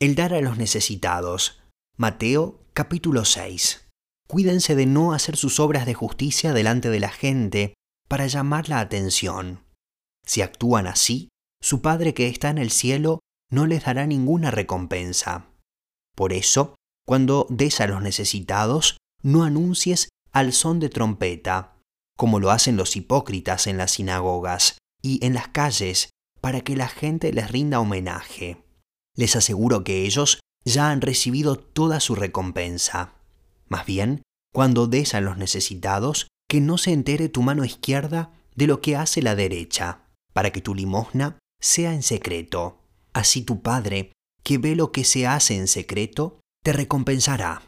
El dar a los necesitados. Mateo capítulo 6. Cuídense de no hacer sus obras de justicia delante de la gente para llamar la atención. Si actúan así, su Padre que está en el cielo no les dará ninguna recompensa. Por eso, cuando des a los necesitados, no anuncies al son de trompeta, como lo hacen los hipócritas en las sinagogas y en las calles, para que la gente les rinda homenaje. Les aseguro que ellos ya han recibido toda su recompensa. Más bien, cuando des a los necesitados, que no se entere tu mano izquierda de lo que hace la derecha, para que tu limosna sea en secreto. Así tu Padre, que ve lo que se hace en secreto, te recompensará.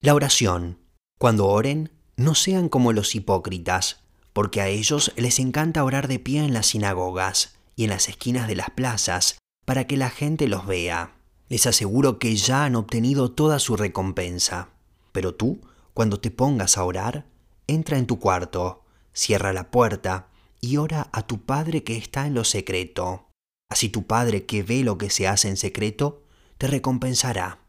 La oración. Cuando oren, no sean como los hipócritas, porque a ellos les encanta orar de pie en las sinagogas y en las esquinas de las plazas, para que la gente los vea. Les aseguro que ya han obtenido toda su recompensa. Pero tú, cuando te pongas a orar, entra en tu cuarto, cierra la puerta y ora a tu Padre que está en lo secreto. Así tu Padre que ve lo que se hace en secreto, te recompensará.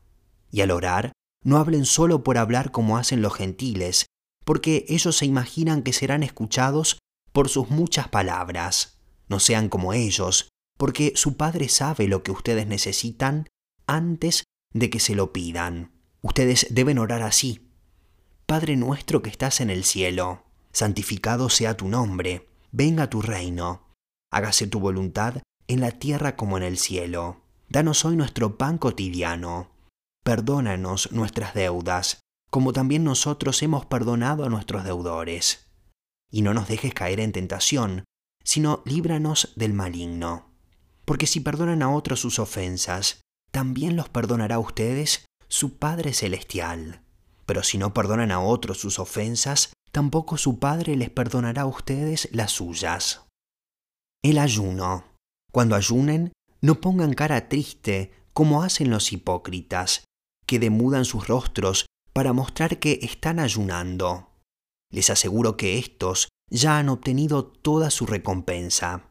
Y al orar, no hablen solo por hablar como hacen los gentiles, porque ellos se imaginan que serán escuchados por sus muchas palabras. No sean como ellos, porque su Padre sabe lo que ustedes necesitan antes de que se lo pidan. Ustedes deben orar así. Padre nuestro que estás en el cielo, santificado sea tu nombre, venga tu reino, hágase tu voluntad en la tierra como en el cielo. Danos hoy nuestro pan cotidiano. Perdónanos nuestras deudas, como también nosotros hemos perdonado a nuestros deudores. Y no nos dejes caer en tentación, sino líbranos del maligno. Porque si perdonan a otros sus ofensas, también los perdonará a ustedes su Padre Celestial. Pero si no perdonan a otros sus ofensas, tampoco su Padre les perdonará a ustedes las suyas. El ayuno. Cuando ayunen, no pongan cara triste como hacen los hipócritas, que demudan sus rostros para mostrar que están ayunando. Les aseguro que éstos ya han obtenido toda su recompensa.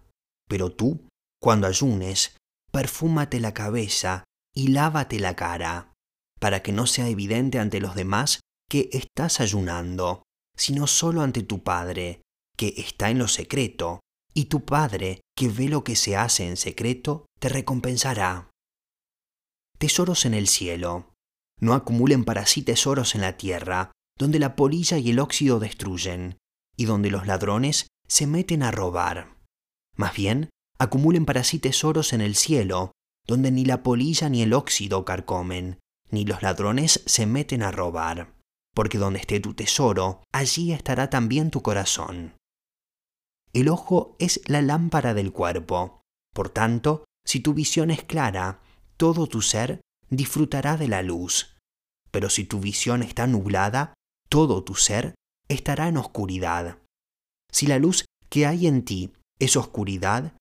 Pero tú, cuando ayunes, perfúmate la cabeza y lávate la cara, para que no sea evidente ante los demás que estás ayunando, sino solo ante tu Padre, que está en lo secreto, y tu Padre, que ve lo que se hace en secreto, te recompensará. Tesoros en el cielo. No acumulen para sí tesoros en la tierra, donde la polilla y el óxido destruyen, y donde los ladrones se meten a robar. Más bien, acumulen para sí tesoros en el cielo, donde ni la polilla ni el óxido carcomen, ni los ladrones se meten a robar, porque donde esté tu tesoro, allí estará también tu corazón. El ojo es la lámpara del cuerpo, por tanto, si tu visión es clara, todo tu ser disfrutará de la luz. Pero si tu visión está nublada, todo tu ser estará en oscuridad. Si la luz que hay en ti es oscuridad,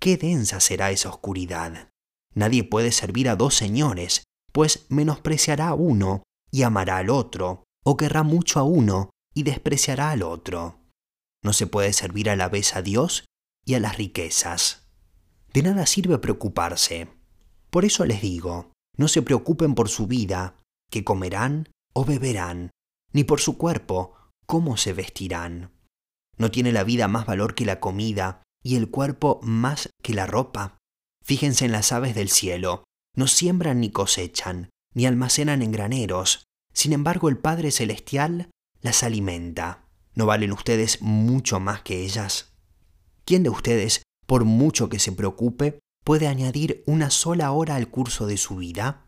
qué densa será esa oscuridad. Nadie puede servir a dos señores, pues menospreciará a uno y amará al otro, o querrá mucho a uno y despreciará al otro. No se puede servir a la vez a Dios y a las riquezas. De nada sirve preocuparse. Por eso les digo, no se preocupen por su vida, que comerán o beberán, ni por su cuerpo, cómo se vestirán. ¿No tiene la vida más valor que la comida y el cuerpo más que la ropa? Fíjense en las aves del cielo, no siembran ni cosechan, ni almacenan en graneros, sin embargo el Padre Celestial las alimenta. ¿No valen ustedes mucho más que ellas? ¿Quién de ustedes, por mucho que se preocupe, puede añadir una sola hora al curso de su vida?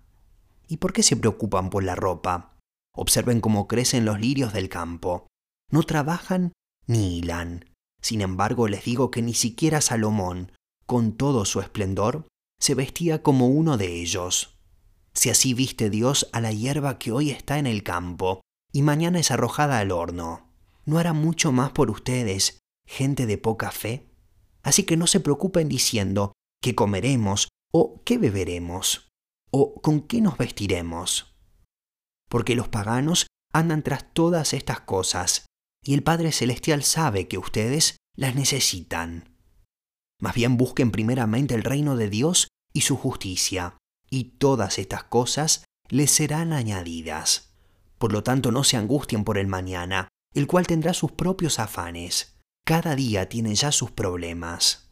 ¿Y por qué se preocupan por la ropa? Observen cómo crecen los lirios del campo. No trabajan ni hilan. Sin embargo, les digo que ni siquiera Salomón, con todo su esplendor, se vestía como uno de ellos. Si así viste Dios a la hierba que hoy está en el campo y mañana es arrojada al horno, ¿no hará mucho más por ustedes, gente de poca fe? Así que no se preocupen diciendo qué comeremos o qué beberemos o con qué nos vestiremos. Porque los paganos andan tras todas estas cosas y el Padre Celestial sabe que ustedes las necesitan. Más bien busquen primeramente el reino de Dios y su justicia, y todas estas cosas les serán añadidas. Por lo tanto, no se angustien por el mañana, el cual tendrá sus propios afanes. Cada día tiene ya sus problemas.